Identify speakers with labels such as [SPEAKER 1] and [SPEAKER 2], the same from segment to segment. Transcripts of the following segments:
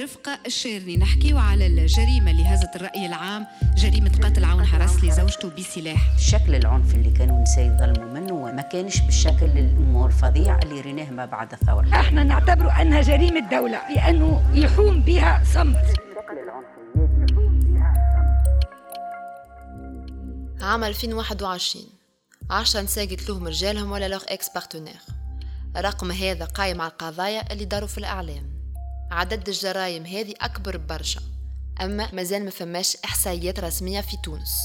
[SPEAKER 1] رفقة الشيرني. نحكيو على الجريمة اللي هزت الرأي العام جريمة قتل عون حرس لزوجته بسلاح.
[SPEAKER 2] شكل العنف اللي كانوا النساء يظلموا منه ما كانش بالشكل الأمور الفظيع اللي ريناه ما بعد الثورة.
[SPEAKER 3] إحنا نعتبره أنها جريمة دولة لأنه يحوم بها صمت.
[SPEAKER 4] عام 2021 عشرة نساء قتلوهم رجالهم ولا leurs ex-partenaires الرقم هذا قايم على القضايا اللي داروا في الإعلام. عدد الجرائم هذه أكبر برشا أما مازال ما فماش إحصائيات رسمية في تونس.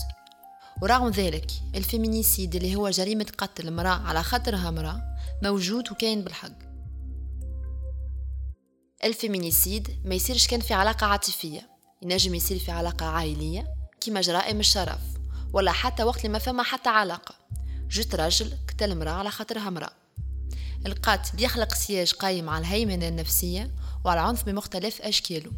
[SPEAKER 4] ورغم ذلك ال féminicide اللي هو جريمة قتل امرأة على خاطرها امرأة موجود وكاين بالحق. ال féminicide ما يصيرش كان في علاقة عاطفية ينجم يصير في علاقة عائلية كما جرائم الشرف ولا حتى وقت اللي ما فما حتى علاقة. جست راجل قتل امرأة على خاطرها امرأة. القاتل يخلق سياج قايم على الهيمنة النفسية وعلى العنف بمختلف أشكاله.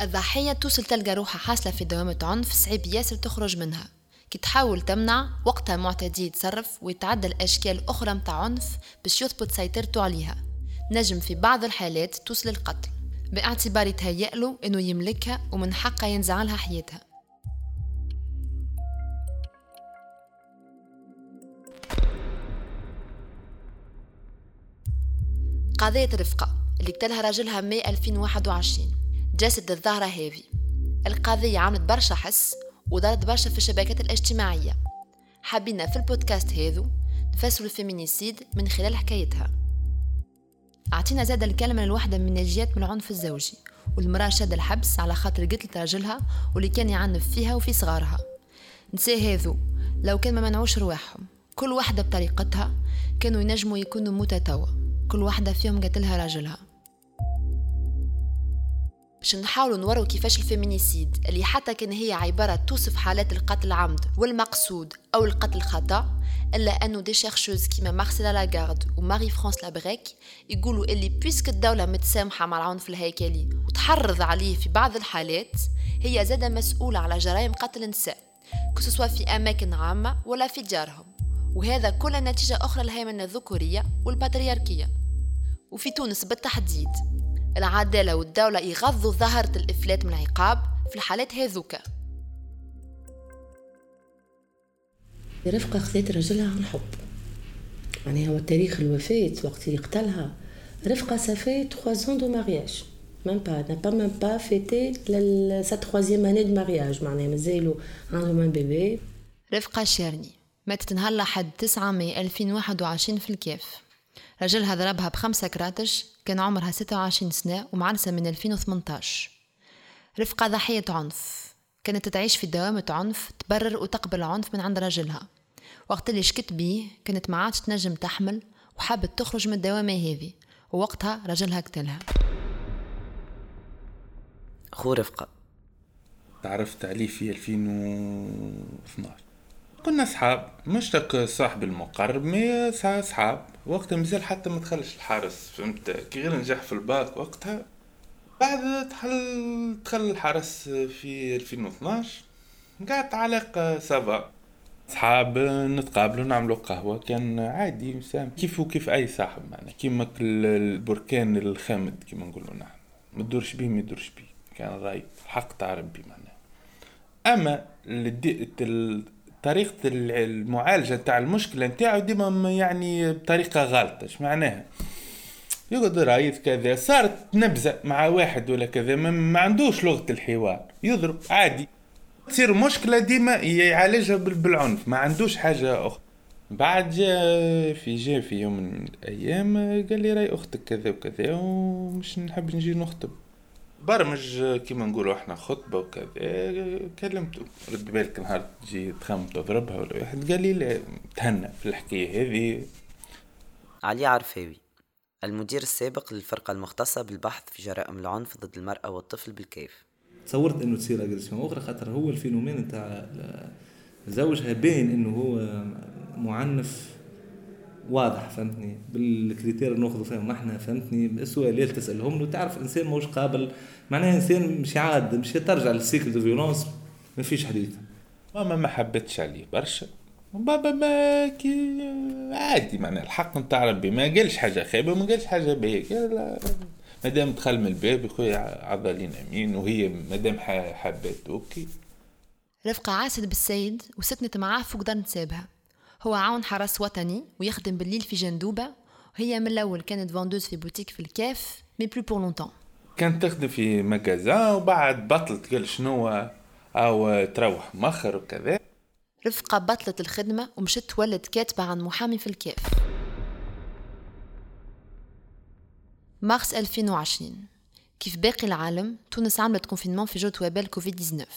[SPEAKER 4] الضحية توصل تلقى روحها حاصلة في دوامة عنف صعيب ياسر تخرج منها كي تحاول تمنع وقتها معتدي يتصرف ويتعدى الأشكال أخرى متاع عنف باش يثبت سيطرته عليها. نجم في بعض الحالات توصل القتل باعتبار يتهيأ له إنه يملكها ومن حقها ينزع لها حياتها. قضية رفقة. اللي قتلها راجلها ماي 2021 جسد الظاهرة هذه القضية عملت برشا حس ودارت برشا في الشبكات الاجتماعية. حبينا في البودكاست هذو نفسروا ال féminicide من خلال حكايتها. أعطينا زاد الكلمة للوحدة من ناجيات من العنف الزوجي والمرأة شادة الحبس على خاطر قتلت راجلها واللي كان يعنف فيها وفي صغارها. نساء هذو لو كان ما منعوش رواحهم. كل واحدة بطريقتها كانوا ينجموا يكونوا متتوى. كل واحدة فيهم قتلها راجلها. باش نحاولوا نوروا كيفاش ال féminicide اللي حتى كان هي عبارة توصف حالات القتل العمد والمقصود أو القتل الخطأ إلا أنه des chercheuses كيما مارسيلا لاغارد وماري فرانس لابريك يقولوا إللي puisque الدولة متسامحة مع العنف الهيكلي وتحرض عليه في بعض الحالات هي زادة مسؤولة على جرائم قتل النساء كسوا في أماكن عامة ولا في ديارهم وهذا كل نتيجة أخرى الهيمنة الذكورية والباترياركية وفي تونس بالتحديد. العدالة والدولة يغذوا ظاهرة الإفلات من العقاب في الحالات هذوكا
[SPEAKER 5] رفقة خذت رجلها عن حب يعني هو تاريخ الوفاة وقت اللي قتلها. رفقة ça fait 3 ans de mariage même pas n'a pas même pas fêté sa troisième année de mariage. معناها مازالوا عندهم un bébé.
[SPEAKER 4] رفقة شيرني ماتت نهار الأحد 9 ماي 2021 في الكاف. رجلها ضربها بخمسة كراتش كان عمرها 26 سنة ومعرسة من 2018 رفقة ضحية عنف كانت تعيش في دوامة عنف تبرر وتقبل العنف من عند رجلها. وقت اللي شكت بيه كانت ما عادش تنجم تحمل وحابت تخرج من الدوامة هذه. ووقتها رجلها قتلها.
[SPEAKER 6] خو رفقة.
[SPEAKER 7] تعرفت عليه في 2012 كنا صحاب مش تك صاحب المقرب mais صحاب وقتها مازال حتى ما دخلش الحرس فهمت؟ كي غير نجح في الباك وقتها بعد دخل دخل الحرس في 2012 قعدت علاقة ça va. صحاب نتقابلوا نعملوا قهوة كان عادي مسام. كيف وكيف أي صاحب معنا كيما البركان الخامد كيما نقولوا نحن. ما تدورش بيه ما يدورش بيه. كان راي حق تاع ربي معنا. أما طريقة المعالجة تاع المشكلة نتاعو ديما يعني بطريقة غلطة اش معناها؟ يقعد رايد كذا صارت نبزة مع واحد ولا كذا ما عندوش لغة الحوار يضرب عادي. تصير مشكلة ديما يعالجها بالعنف ما عندوش حاجة أخرى. بعد جا في جا في يوم من الأيام قال لي راي أختك كذا وكذا ومش نحب نجي نخطب. برمج كيما نقولوا إحنا خطبة وكذا كلمته رد بالك نهار تجي تخمم تضربها ولا واحد قال لي لا تهنى في الحكاية هذه.
[SPEAKER 6] علي عرفاوي المدير السابق للفرقة المختصة بالبحث في جرائم العنف ضد المرأة والطفل بالكيف.
[SPEAKER 8] تصورت إنه تصير agression أخرى؟ خاطر هو ال phénomène نتاع زوجها باين إنه هو معنف واضح فهمتني؟ بال critères اللي ناخذوا فيهم إحنا فهمتني؟ السؤال اللي تسالهم له تعرف إنسان ماهوش قابل معناها إنسان مش عاد مش ترجع لل cycle de violence ما فيش حديث.
[SPEAKER 7] ماما ما حبتش عليه برشا. بابا ما كي عادي معناها الحق نتاع ربي ما قالش حاجة خايبة وما قالش حاجة باهية مادام دخل من الباب يا خويا عضلين أمين وهي مادام حبات OK.
[SPEAKER 4] رفقة عرست بالسيد وسكنت معاه فوق دار نسابها. هو عاون حرس وطني ويخدم بالليل في جندوبة. وهي من الأول كانت vendeuse في بوتيك في الكاف mais plus pour longtemps
[SPEAKER 7] كانت تخدم في magasin وبعد بطلت قال شنو أو تروح مخر وكذا.
[SPEAKER 4] رفقة بطلت الخدمة ومشت ولات كاتبة عن محامي في الكاف. مارس 2020 كيف باقي العالم تونس عملت confinement في جوة وبال كوفيد 19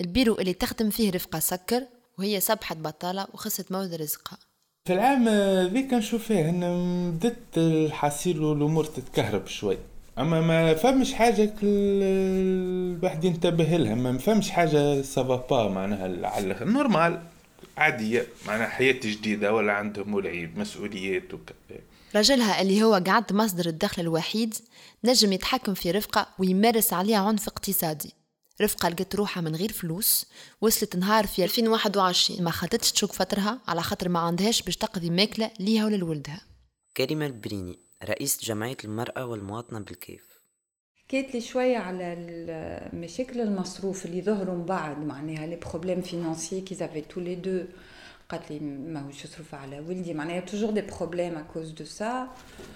[SPEAKER 4] البيرو اللي تخدم فيه رفقة سكر وهي أصبحت بطالة وخسرت مورد رزقها.
[SPEAKER 7] في العام ذيك نشوف فيه إن بدت الحصيل والأمور تتكهرب شوي. أما ما فهمش حاجة الواحد ينتبه لها. ما فهمش حاجة ça va معناها على normal عادية. معناها حياة جديدة ولا عندهم ولعيب مسؤوليات وكذا
[SPEAKER 4] رجلها اللي هو قعد مصدر الدخل الوحيد نجم يتحكم في رفقة ويمارس عليها عنف اقتصادي. رفقة لقت روحها من غير فلوس وصلت نهار في 2021 ما خدتش تشوك فترها على خاطر ما عندهاش باش تقضي ماكلة ليها ولولدها
[SPEAKER 6] كريمة البريني رئيس جمعية المرأة والمواطنة بالكيف.
[SPEAKER 9] حكيت لي شوية على مشاكل المصروف اللي ظهروا من بعد معناها les problèmes financiers qu'ils avaient tous les deux قالت لي ماهوش يصرف على ولدي معناها toujours des problèmes à cause de ça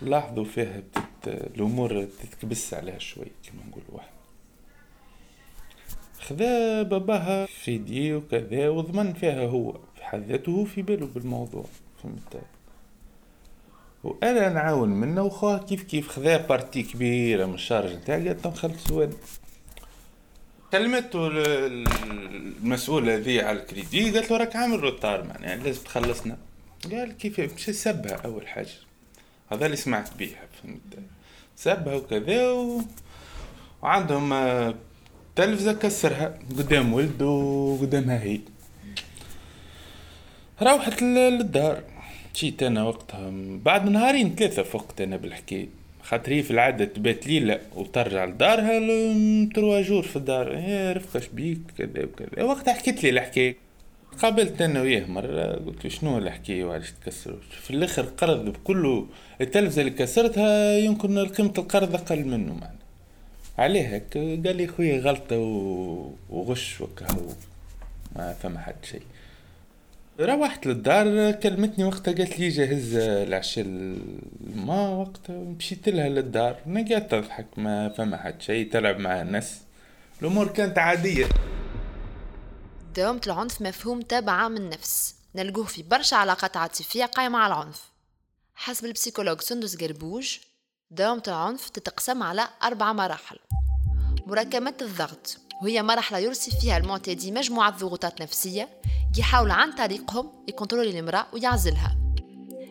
[SPEAKER 7] لاحظوا فيها الأمور تتكبس عليها شوي كما نقول واحد. خذا باباها في يديه وكذا وضمن فيها هو. في حد في باله بالموضوع فهمت؟ وأنا نعاون منه وخوها كيف كيف خذا partie كبيرة من ال charges نتاعي قالت نخلص وين كلمته المسؤول هذي على الكريدي قالت له راك عامل روتار معناها لازم تخلصنا. قال كيف مش سبها أول حاجة. هذا اللي سمعت بيها فهمت؟ سبها وكذا و... وعندهم تلفزة كسرها قدام ولده وقدامها هي روحت للدار. جيت أنا وقتها بعد نهارين ثلاثة فقت أنا بالحكاية خاطر هي في العادة تبات ليلة وترجع لدارها تروا جور في الدار. يا رفقة شبيك كذا وكذا. وقتها حكيت لي الحكاية قابلت أنا وياه مرة قلت له شنو الحكاية وعلاش تكسر؟ في الآخر قرض بكله. التلفزة اللي كسرتها يمكن قيمة القرض أقل منه معنى عليه هيك قال لي خويا غلطة وغش وكهو ما فما حد شيء. روحت للدار كلمتني وقتها قالت لي جهز العشاء ما وقتها. مشيت لها للدار نقعدت تضحك ما فما حد شيء تلعب مع الناس. الأمور كانت عادية.
[SPEAKER 4] دوامة العنف مفهوم تابع من النفس. نلقوه في برشا علاقات عاطفية قايمة على العنف. حسب البسيكولوج سندس قربوج دوامة العنف تتقسم على أربع مراحل. مراكمة الضغط وهي مرحلة يرسي فيها المعتدي مجموعة ضغوطات نفسية يحاول عن طريقهم يكنترولي المرأة ويعزلها.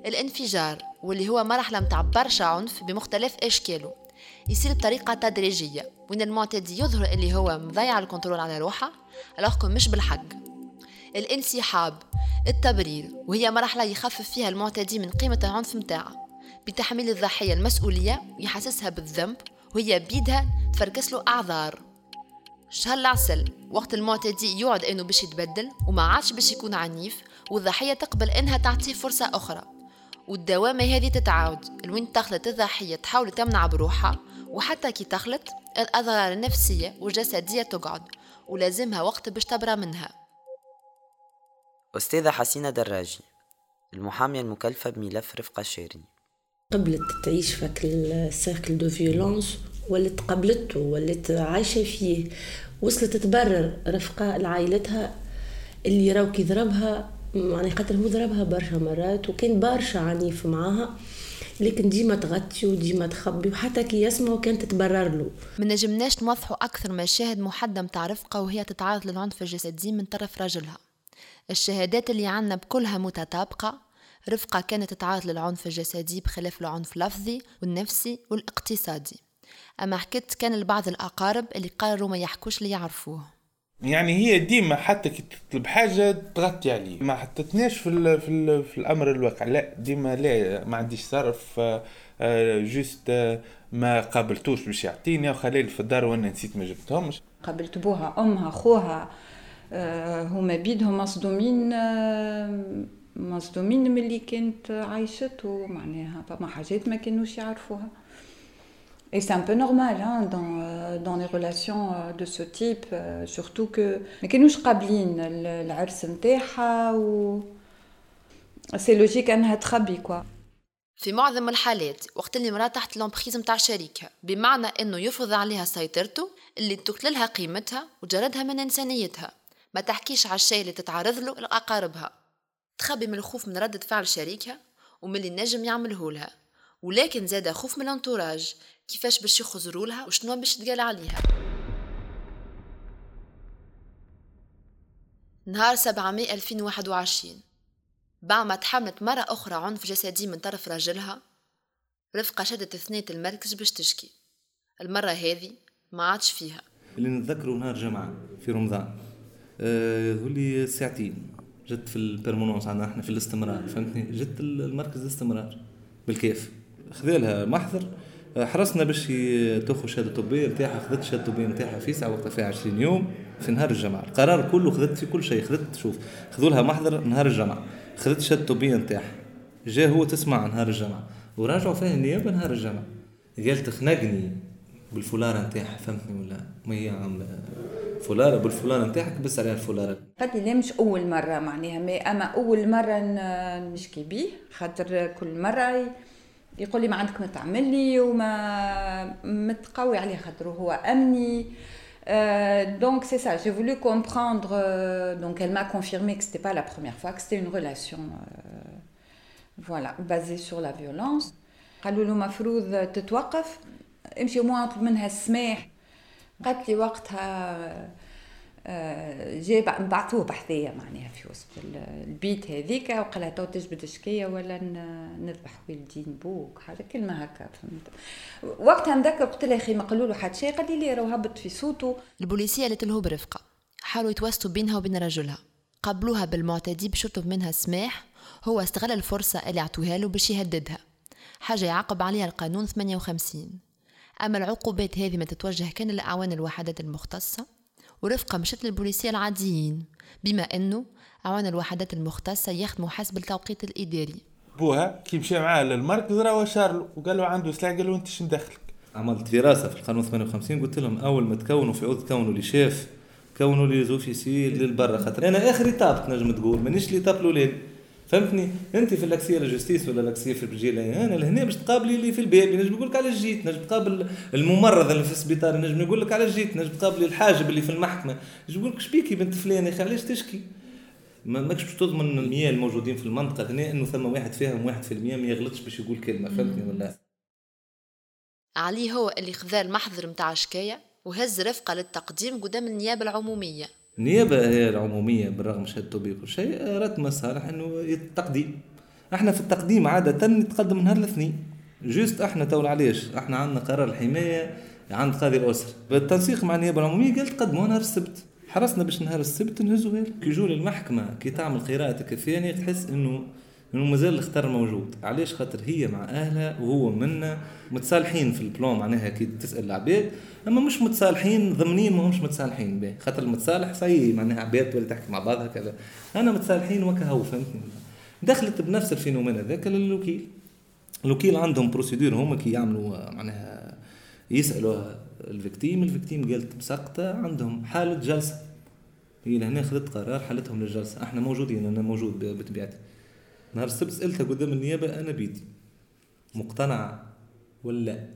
[SPEAKER 4] الانفجار واللي هو مرحلة متاع برشا عنف بمختلف أشكاله. يصير بطريقة تدريجية وين المعتدي يظهر اللي هو مضيع الكنترول على روحه ألوغكم مش بالحق. الانسحاب التبرير وهي مرحلة يخفف فيها المعتدي من قيمة العنف متاعه. بتحميل الضحية المسؤولية ويحسسها بالذنب وهي بيدها تفركس له أعذار. شهر العسل وقت المعتدي يقعد إنه باش يتبدل وما عادش باش يكون عنيف والضحيه تقبل إنها تعطيه فرصة أخرى. والدوامة هذه تتعاود لوين تخلط الضحيه تحاول تمنع بروحها وحتى كي تخلط الأضرار النفسية والجسدية تقعد ولازمها وقت باش تبرى منها.
[SPEAKER 6] أستاذة حسينة دراجي المحامية المكلفة بملف رفقة شيرين.
[SPEAKER 5] قبلت تعيش هاك ال cercle de violence ولات قبلته ولات عايشة فيه. وصلت تبرر رفقة لعائلتها اللي راو كي ضربها يعني خاطر هو ضربها برشا مرات وكان برشا عنيف معاها. لكن ديما تغطي وديما تخبي وحتى كي يسمعوا كانت تبرر له.
[SPEAKER 4] ما نجمناش نوضحوا أكثر مشاهد محدة متاع رفقة وهي تتعرض للعنف الجسدي من طرف رجلها. الشهادات اللي عنا بكلها متطابقة. رفقة كانت تتعرض للعنف الجسدي بخلاف العنف اللفظي والنفسي والاقتصادي. أما حكيت كان لبعض الأقارب اللي قرروا ما يحكوش اللي يعرفوه.
[SPEAKER 7] يعني هي ديما حتى كي تطلب حاجة تغطي عليه ما حطتناش في, ال في, ال في الأمر الواقع. لا ديما لا ما عنديش صرف آه juste آه ما قابلتوش باش يعطيني. وخليل في الدار وأنا نسيت ما جبتهمش.
[SPEAKER 9] قابلت بوها أمها خوها آه هما بيدهم مصدومين آه مصدومين من اللي كانت عايشته معناها فما حاجات ما كانوش يعرفوها. Et c'est un peu normal hein, dans, euh, dans les relations euh, de ce type, euh, surtout que ما كانوش قابلين العرس نتاعها و c'est logique أنها تخبي quoi
[SPEAKER 4] في معظم الحالات وقت اللي مرأة تحت l'emprise متاع شريكها بمعنى إنه يفرض عليها سيطرته اللي تقتلها قيمتها وجردها من إنسانيتها. ما تحكيش على الشيء اللي تتعرض له لأقاربها. تخبي من الخوف من ردة فعل شريكها ومن اللي نجم يعمله لها. ولكن زاد خوف من الانتوراج. كيفاش باش يخزروا لها وشنو باش تقال عليها؟ نهار 700 2021 بعد ما تحملت مرة أخرى عنف جسدي من طرف راجلها رفقة شدت ثنية المركز باش تشكي. المرة هذه ما عادش فيها.
[SPEAKER 8] اللي نتذكره نهار جمعة في رمضان. أه لي ساعتين. جت في البرمونونس عندنا إحنا في الاستمرار فهمتني؟ جت المركز الاستمرار بالكيف. خذالها محضر. حرصنا باش تاخذ شهادة طبية نتاعها خذت الشهاده الطبيه نتاعها في ساعة وقتها فيها 20 يوم في نهار الجمعة. القرار كله خذت في كل شيء. خذت شوف خذوا لها محضر نهار الجمعة. خذت الشهاده الطبيه نتاعها جا هو تسمع نهار الجمعة. وراجعوا فيها النيابة نهار الجمعة. قالت خنقني بالفولاره نتاعها فهمتني ولا؟ ما هي عامله فولاره بالفولاره نتاعك بس عليها الفولاره
[SPEAKER 9] قالت لي مش أول مرة معناها؟ ما أما أول مرة نشكي بيه خاطر كل مرة يقول لي ما عندك ما تعمل لي وما متقوي عليه خاطر هو أمني. Euh, donc c'est ça, j'ai voulu comprendre, euh, donc elle m'a confirmé que c'était pas la première fois, que c'était une relation euh, voilà, basée sur la violence. قالوا له مفروض تتوقف. امشي أطلب منها السماح. قالت لي وقتها آه، جاء نبعثوه بحثية معناها في وسط البيت هذيك وقال لها تو تجبد شكية ولا نذبح والدي نبوك حاجة كلمة هكا فهمت. وقتها نذكر قلت له أخي ما قالوا له حد شيء قال لي لي راهو هبط في صوته.
[SPEAKER 4] البوليسية قالت له برفقة حاولوا يتوسطوا بينها وبين رجلها قبلوها بالمعتدي باش يطلب منها السماح هو استغل الفرصة اللي عطوها له باش يهددها. حاجة يعاقب عليها القانون 58 أما العقوبات هذه ما تتوجه كان للأعوان الوحدات المختصة ورفقة مشت للبوليسية العاديين بما أنه أعوان الوحدات المختصة يخدموا حسب التوقيت الإداري.
[SPEAKER 7] بوها كي مشى معاه للمركز راه شارلو وقال له عنده سلاح قال له أنت شن دخلك
[SPEAKER 8] عملت دراسة في القانون 58 قلت لهم أول ما تكونوا في عوض تكونوا les chefs كونوا les officiers للبرا خاطر أنا آخر étape تنجم تقول مانيش l'étape الأولاني. فهمتني؟ أنت في الأكسية جوستيس ولا الأكسية في البجيله أنا لهنا باش تقابلي اللي في الباب نجم نقول لك على جيت نجم تقابل الممرض اللي في السبيطار نجم نقول لك على جيت نجم تقابلي الحاجب اللي في المحكمة. نجم نقول لك شبيكي بنت فلان يا أخي علاش تشكي؟ ما ماكش باش تضمن المياه الموجودين في المنطقة هنا إنه ثم واحد فيهم واحد في المياه ما يغلطش باش يقول كلمة فهمتني ولا
[SPEAKER 4] علي هو اللي خذا المحضر متاع شكاية وهز رفقة للتقديم قدام النيابة العمومية.
[SPEAKER 8] النيابة هي العمومية بالرغم شهادته بكل شيء رات مصالح انه التقديم. إحنا في التقديم عادة نتقدم نهار الاثنين. juste إحنا تو علاش إحنا عندنا قرار الحماية عند قاضي الأسرة. بالتنسيق مع النيابة العمومية قال تقدموا نهار السبت. حرصنا باش نهار السبت نهزوا كي يجوا للمحكمة كي تعمل قراءتك الثانية تحس إنه مازال الخطر موجود. علاش؟ خاطر هي مع أهلها وهو منا. متصالحين في ال plan معناها كي تسأل العباد. أما مش متصالحين ضمنيا ما همش متصالحين به. خاطر المتصالح صحيح معناها عباد ولا تحكي مع بعضها كذا أنا متصالحين وكهو فهمتني؟ دخلت بنفس ال phénomène هذاك للوكيل. الوكيل عندهم procédure هما كي يعملوا معناها يسألوا ال victime. ال victime قالت مسقطه عندهم حالة جلسة. هي لهنا خذت قرار حالتهم للجلسة. أحنا موجودين أنا موجود بطبيعتي. نهار السبت سالتها قدام النيابة أنا بيدي. مقتنعة ولا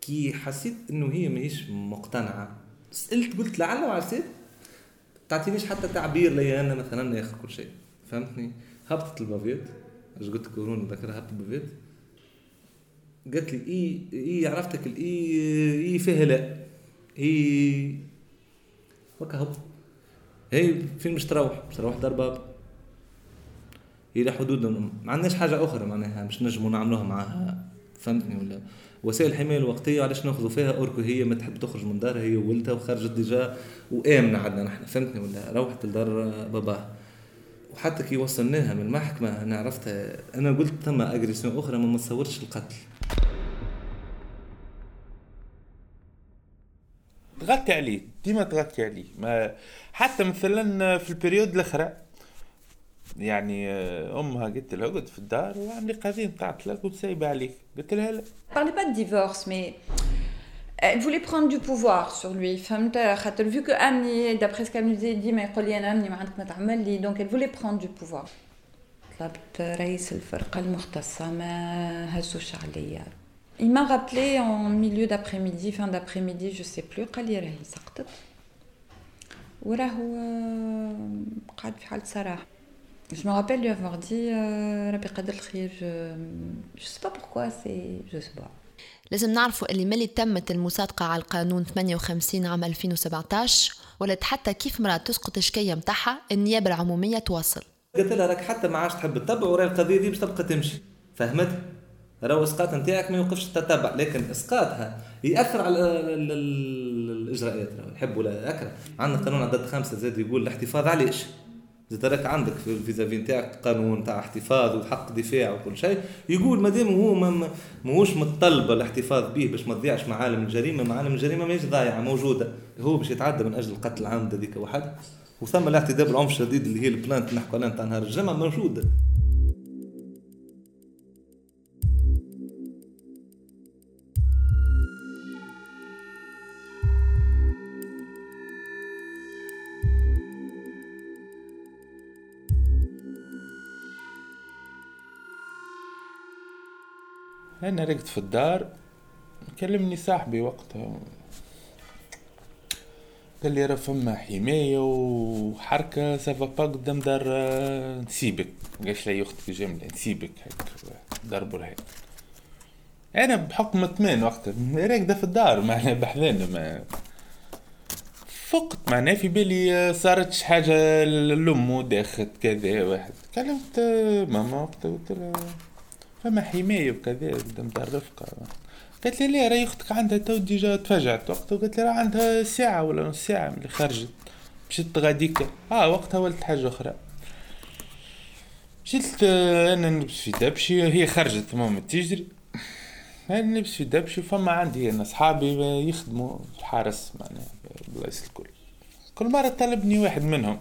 [SPEAKER 8] كي حسيت إنه هي ماهيش مقتنعة. سألت قلت لعل وعسى تعطينيش حتى تعبير لي أنا مثلا ناخذ كل شيء. فهمتني؟ هبطت البافيت. أش قلت كورونا ذكرها هبطت البافيت. قالت لي إي إي عرفتك الاي إي فيها لا. إي وكا هبط. هي فين مش تروح مش تروح دار باب إلى حدود ما عندناش حاجة أخرى معناها باش نجموا نعملوها معاها. فهمتني ولا؟ وسائل الحماية الوقتية علاش ناخذوا فيها؟ alors que هي ما تحب تخرج من دارها هي وولدها وخرجت déjà وآمنة عندنا نحن. فهمتني ولا؟ روحت لدار باباها وحتى كي وصلناها من المحكمة أنا عرفتها أنا قلت ثم agression أخرى ما تصورش القتل.
[SPEAKER 7] تغطي عليه ديما تغطي عليه. ما حتى مثلا في البريود الأخرى يعني آه، امها قلت لها اقعد في الدار وعندي قضيه نتاع طلاق وسايبه عليك قلت لها لا
[SPEAKER 9] parlais pas de divorce mais Elle voulait prendre du pouvoir sur lui. Vu que Amni, d'après ce qu'elle nous dit, dit, mais donc elle voulait prendre du pouvoir. طلبت رئيس الفرقة المختصة ما هزوش عليا Il m'a rappelé en milieu d'après-midi, fin d'après-midi, je sais plus, قال لي راهي سقطت وراهو قاعد في حالة صراحة Je me rappelle lui avoir dit ربي قدر الخير je sais pas pourquoi c'est je sais pas
[SPEAKER 4] لازم نعرفوا اللي ملي تمت المصادقة على القانون 58 عام 2017 ولات حتى كيف مرأة تسقط الشكية متاعها النيابة العمومية تواصل.
[SPEAKER 8] قلت لها راك حتى ما عادش تحب تتبع وراي القضية دي باش تبقى تمشي. فهمت؟ راهو إسقاط نتاعك ما يوقفش التتبع لكن إسقاطها يأثر على الإجراءات يحب ولا يكره عندنا قانون عدد خمسة زاد يقول الاحتفاظ علاش زاد راك عندك في الفيزافي نتاعك قانون تاع احتفاظ وحق دفاع وكل شيء يقول مادام هو ما ماهوش متطلب الاحتفاظ به باش ما تضيعش معالم الجريمة معالم الجريمة ماهيش ضايعه موجودة. هو باش يتعدى من أجل القتل العمد هذيك وحدها وثم الاعتداء بالعنف الشديد اللي هي البلانت نحكوا عليها نتاع نهار الجمعة موجودة.
[SPEAKER 7] أنا رقت في الدار كلمني صاحبي وقتها. قال لي راه فما حماية وحركة سافا با قدام دار آه، نسيبك. قالش لي أختك جمله نسيبك هيك دار برهان. أنا بحكم اطمئن وقتها راكده في الدار معناها بحذانا ما فقت. معناها في بالي آه، صارت حاجة لامه داخت كذا واحد. كلمت ماما وقتها قلت لها فما حماية وكذا قدام دار رفقة. قالت لي لا راهي أختك عندها تو déjà تفاجأت وقتها قالت لي راه عندها ساعة ولا نص ساعة من اللي خرجت مشيت غاديك آه وقتها ولت حاجة أخرى. مشيت أنا نلبس في دبشي هي خرجت ماما تجري. أنا نلبس في دبشي فما عندي أنا صحابي يخدموا في الحارس معناها بلايص الكل. كل مرة طلبني واحد منهم.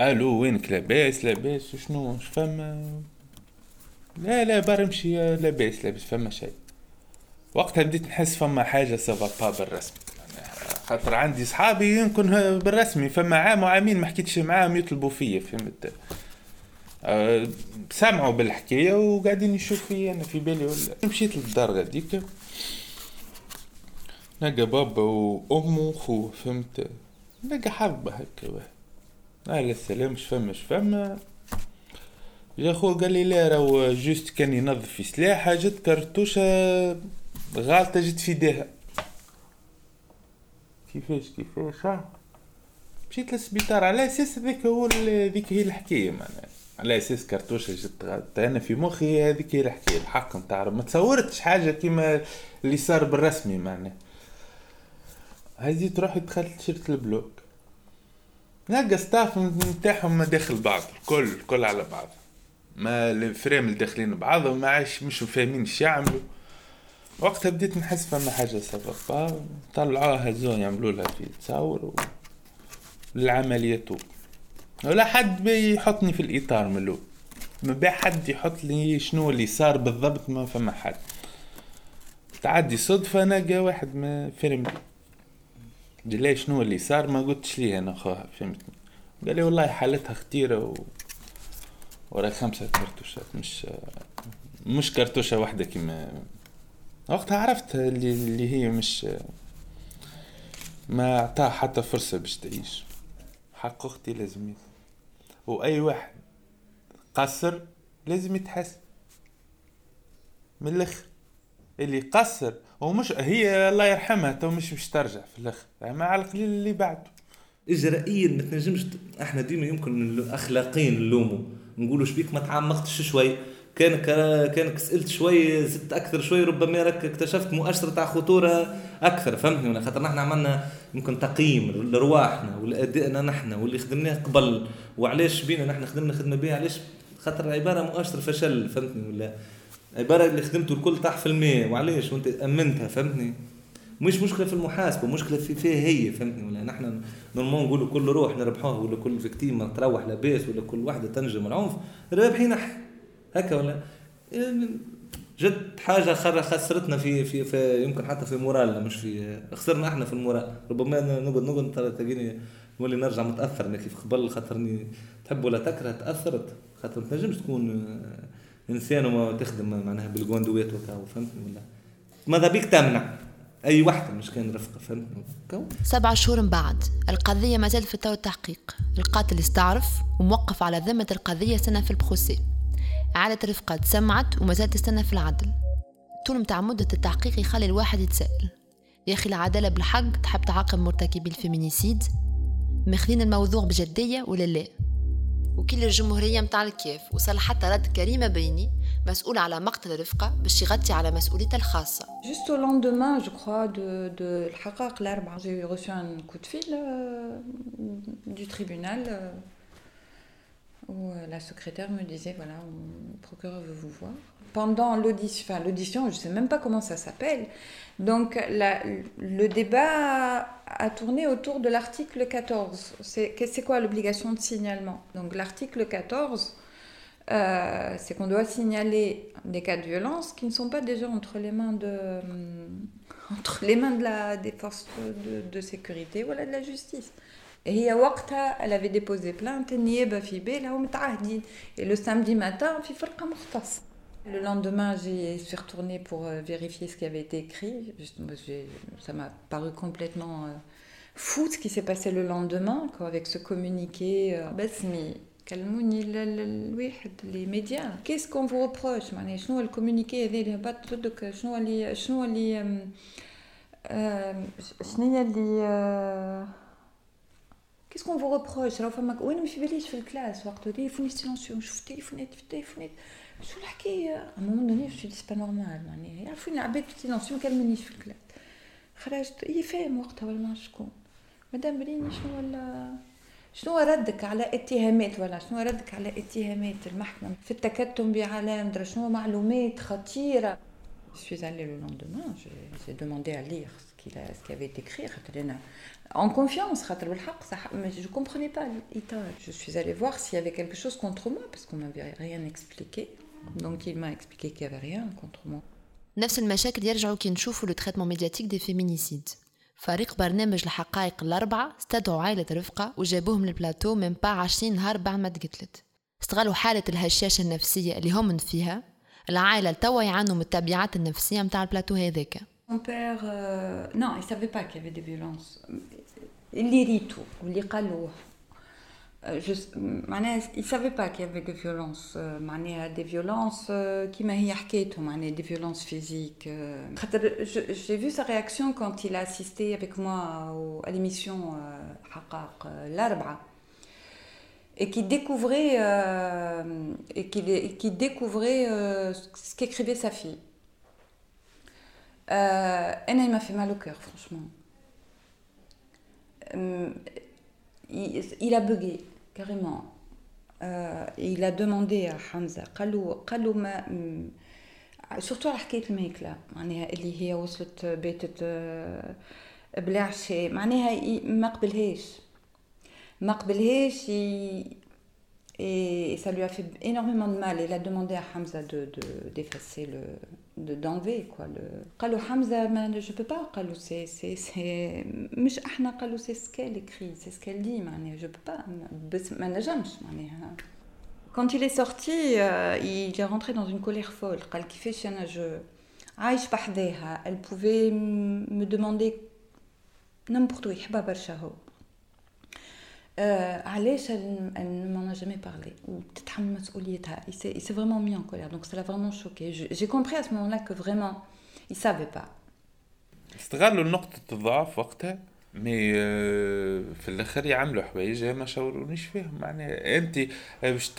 [SPEAKER 7] ألو وينك لاباس لاباس وشنو فما لا لا برمشي لاباس لاباس فما شيء وقتها بديت نحس فما حاجة سافا با بالرسمي خاطر عندي صحابي يمكن بالرسمي فما عام وعامين ما حكيتش معاهم يطلبوا فيا فهمت أه سمعوا بالحكايه وقاعدين يشوفوا فيا أنا في بالي ولا مشيت للدار غاديك نلقى بابا وامه وخوه فهمت نلقى حظبه هكا أهلا السلام مش فما مش فما. يا خو قال لي لا راهو جوست كان ينظف في سلاحة جت كرتوشة غالطة جت في يديها كيفاش كيفاش؟ مشيت للسبيطار على أساس هذاك هو ذيك هي الحكاية معناها. على أساس كرتوشة جت غالطة أنا في مخي هذيك هي الحكاية الحق نتاع ما تصورتش حاجة كيما اللي صار بالرسمي معناها. هزيت روحي دخلت شرت البلوك. نلقى ستاف نتاعهم داخل بعض الكل الكل على بعض. ما الفريم اللي داخلين بعضهم ما عايش مش فاهمين إيش يعملوا. وقتها بديت نحس فما حاجة سبب طلعوها هزون يعملوا لها في تصاور و... للعملية ولا حد بيحطني في الإطار ملو ما بي حد يحط لي شنو اللي صار بالضبط ما فما حد. تعدي صدفة نلقى واحد ما فيلم لي شنو اللي صار؟ ما قلتش ليه أنا خوها فهمتني قال لي والله حالتها خطيرة و... ورا خمسة كرتوشات مش مش كرتوشة واحدة كيما وقتها عرفت اللي, اللي هي مش ما اعطاها حتى فرصة باش تعيش. حق أختي لازم يث... وأي واحد قصر لازم يتحاسب من الأخر. اللي قصر ومش هي الله يرحمها تو مش باش ترجع في الآخر. ما على القليل اللي بعده.
[SPEAKER 8] اجرائيا ما تنجمش إحنا ديما يمكن اخلاقيا نلوموا. نقولوا شبيك ما تعمقتش شوي. كان كانك سألت شوي زدت أكثر شوي ربما راك اكتشفت مؤشر تاع خطورة أكثر. فهمتني ولا؟ خاطر نحن عملنا يمكن تقييم لرواحنا ولأدائنا نحن واللي خدمناه قبل. وعلاش بينا نحن خدمنا خدمة بها علاش؟ خاطر عباره مؤشر فشل. فهمتني ولا؟ عبارة اللي خدمته الكل طاح في الماء وعلاش وانت أمنتها فهمتني؟ مش مشكلة في المحاسبة مشكلة في فيها هي فهمتني؟ ولا نحن نورمال نقولوا كل روح نربحوها ولا كل فيكتيم تروح لاباس ولا كل واحدة تنجم العنف. رابحين هكا ولا؟ جد حاجة خر خسرتنا في في في يمكن حتى في مورالنا مش في خسرنا إحنا في المورال. ربما نقعد نقعد تلاقيني نولي نرجع متأثر كيف قبل خاطرني تحب ولا تكره تأثرت. خاطر ما تنجمش تكون إنسان وما تخدم معناها بالجوندوات وكا فهمتني ولا؟ ماذا بيك تمنع؟ أي وحدة مش كان رفقة فهمتني؟
[SPEAKER 4] سبعة شهور من بعد القضية ما زالت في التحقيق. القاتل استعرف وموقف على ذمة القضية سنة في البخوسي. عادة رفقة تسمعت وما زالت تستنى في العدل. طول متاع مدة التحقيق يخلي الواحد يتساءل. يا أخي العدالة بالحق تحب تعاقب مرتكبي الفيمينيسيد؟ ماخذين الموضوع بجدية ولا لا؟ وكيل الجمهورية متاع الكيف وصل حتى رد كريمة بيني مسؤول على مقتل رفقة باش يغطي على مسؤوليته الخاصة.
[SPEAKER 9] Juste au lendemain, je de, de الحقائق الأربعة. J'ai reçu un coup de fil euh, du euh, où euh, la secrétaire me disait voilà, le procureur veut vous voir. Pendant l'audition, enfin l'audition, je ne sais même pas comment ça s'appelle. Donc la, le débat a, a tourné autour de l'article 14. C'est quoi l'obligation de signalement? Donc l'article 14, euh, c'est qu'on doit signaler des cas de violence qui ne sont pas déjà entre les mains de, euh, entre les mains de la, des forces de sécurité ou voilà, de la justice. Et elle avait déposé plainte, et ben, le samedi matin, Le lendemain, j'ai suis retournée pour euh, vérifier ce qui avait été écrit. Ça m'a paru complètement euh, fou ce qui s'est passé le lendemain, quoi, avec ce communiqué. Euh. Les médias. Qu'est-ce qu'on vous reproche le communiqué كيس كون فو روبروش راه فما وأنا ما في باليش في الكلاس وقت تليفوني سيلونسيو نشوف التليفونات في التليفونات شو الحكاية ا مومون دوني جو دي با نورمال معناها يعرفوني العباد في سيلونسيو ما كلمنيش في الكلاس خرجت هي فاهم وقتها ولا ما شكون مدام بريني شنو ولا شنو ردك على اتهامات ولا شنو ردك على اتهامات المحكمة في التكتم بعلام درا شنو معلومات خطيرة Je suis allée le lendemain, j'ai demandé à lire. Qu'il a, ce qui avait été écrit en confiance, mais je comprenais pas Je suis allée voir s'il y avait quelque chose contre moi, parce qu'on m'avait rien expliqué. Donc il m'a expliqué qu'il n'y avait rien contre moi.
[SPEAKER 4] نفس المشاكل يرجعوا كي نشوفوا le traitement médiatique des féminicides. فريق برنامج الحقائق الأربعة استدعوا عائلة رفقة وجابوهم للبلاتو من با عشرين نهار بعد ما تقتلت. استغلوا حالة الهشاشة النفسية اللي هم فيها. العائلة توا يعانوا من التبعات النفسية متاع البلاتو هذاك
[SPEAKER 9] Mon père, euh, non, il ne savait pas qu'il y avait des violences. L'iritou, l'irqalou. Euh, il ne savait pas qu'il y avait des violences. Euh, des violences qui m'ont des violences physiques. J'ai vu sa réaction quand il a assisté avec moi à l'émission L'Arba et qui découvrait, et qui, qui découvrait ce qu'écrivait sa fille. Euh, il m'a fait mal au cœur, franchement. Euh, il, il, a bugué, carrément. Euh, et il a demandé à Hamza, قالوا قالوا ما surtout على حكاية الماكلة معناها اللي هي وصلت بيتت بلا عشاء معناها ما قبلهاش ما قبلهاش et ça lui a fait énormément de mal. Il a demandé à Hamza de, d'effacer le, de, d'enlever quoi le. قالوا حمزة ما je peux pas قالوا c'est c'est c'est مش احنا قالوا c'est ce qu'elle écrit c'est ce qu'elle dit معناها je peux pas بس ما نجمش معناها quand il est sorti euh, il est rentré dans une colère folle قال كيفاش انا je عايش بحذاها elle pouvait me demander n'importe où يحبها برشا هو euh, علاش elle ne m'en a jamais parlé ou تتحمل مسؤوليتها il s'est, il s'est vraiment mis en colère donc ça l'a vraiment choqué. J'ai compris à ce moment-là que vraiment il savait pas.
[SPEAKER 7] استغلوا نقطة الضعف وقتها مي في الآخر يعملوا حوايج ما شاورونيش فيهم. معناها أنت باش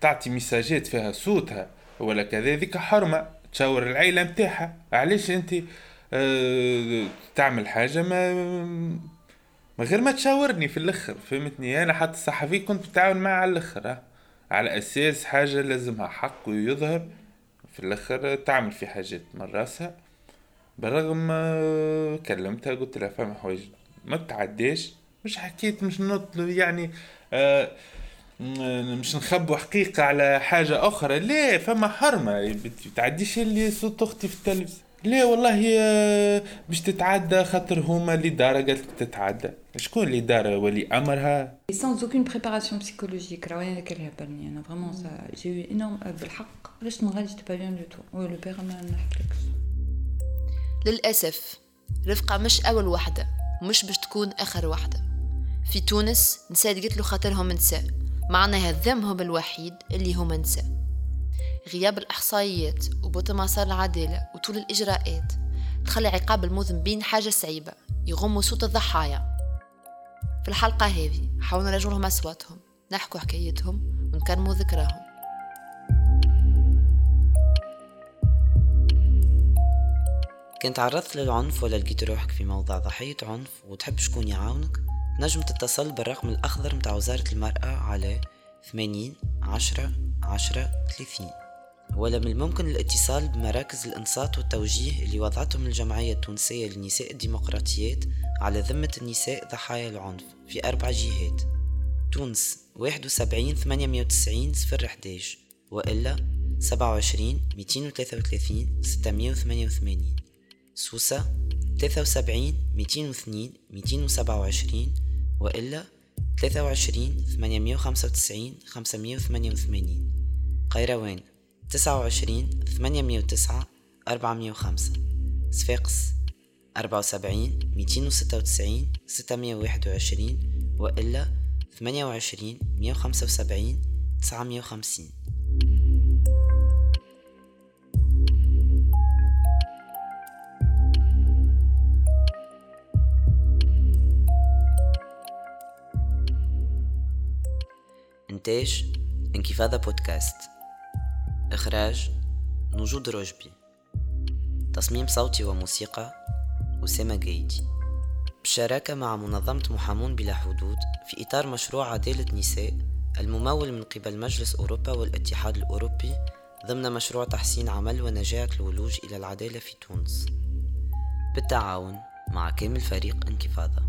[SPEAKER 7] تعطي مساجات فيها صوتها ولا كذا ذيك حرمة تشاور العيلة نتاعها علاش أنت تعمل حاجة ما من غير ما تشاورني في الأخر فهمتني؟ أنا حتى الصحفي كنت بتعاون معه على الأخر على أساس حاجة لازمها حق ويظهر في الأخر تعمل في حاجات من راسها. بالرغم كلمتها قلت لها فما حوايج ما تعديش مش حكيت مش نط يعني آه مش نخبوا حقيقة على حاجة أخرى. لا فما حرمة تعديش اللي صوت أختي في التلفزيون. لا والله آه، باش تتعدى خاطر هما اللي دار قالت تتعدى. شكون اللي دار ولي أمرها؟
[SPEAKER 9] Sans aucune préparation psychologique. راهي هذاك اللي هبلني أنا فريمون سا جي يو انورم بالحق علاش نغادي جيت با بيان دو تو وي لو بير ما نحكيلكش
[SPEAKER 4] للأسف رفقة مش أول وحده ومش باش تكون آخر وحده في تونس نساء قلت له خاطرهم نساء. معناها ذمهم الوحيد اللي هما نساء. غياب الإحصائيات وبطء مسار العدالة وطول الإجراءات تخلي عقاب المذنبين حاجة صعيبة يغموا صوت الضحايا. في الحلقة هذه حاولنا نرجع لهم أصواتهم نحكوا حكايتهم ونكرموا ذكراهم.
[SPEAKER 6] كنت تعرضت للعنف ولا لقيت روحك في موضع ضحية عنف وتحب شكون يعاونك؟ نجم تتصل بالرقم الأخضر متاع وزارة المرأة على ثمانين عشرة عشرة ثلاثين. ولا من الممكن الاتصال بمراكز الإنصات والتوجيه اللي وضعتهم الجمعية التونسية للنساء الديمقراطيات على ذمة النساء ضحايا العنف في أربع جهات. تونس واحد وسبعين ثمانية وتسعين صفر حداش وإلا سبعة وعشرين ميتين وثلاثة وثلاثين ستمية وثمانية وثمانين. سوسة ثلاثة وسبعين ميتين واثنين ميتين وسبعة وعشرين وإلا ثلاثة وعشرين ثمانية وخمسة وتسعين خمسمية وثمانية وثمانين. قيروان. تسعة وعشرين ثمانية وتسعة أربعمية وخمسة. صفاقس أربعة وسبعين ميتين وستة وتسعين ستمية وواحد وعشرين وإلا ثمانية وعشرين مية وخمسة وسبعين تسعمية وخمسين. إنتاج انكفاضة بودكاست. إخراج نجود رجبي تصميم صوتي وموسيقى أسامة جيدي. بالشراكة مع منظمة محامون بلا حدود في إطار مشروع عدالة نساء الممول من قبل مجلس أوروبا والاتحاد الأوروبي ضمن مشروع تحسين عمل ونجاة الولوج إلى العدالة في تونس. بالتعاون مع كامل فريق انكفاضة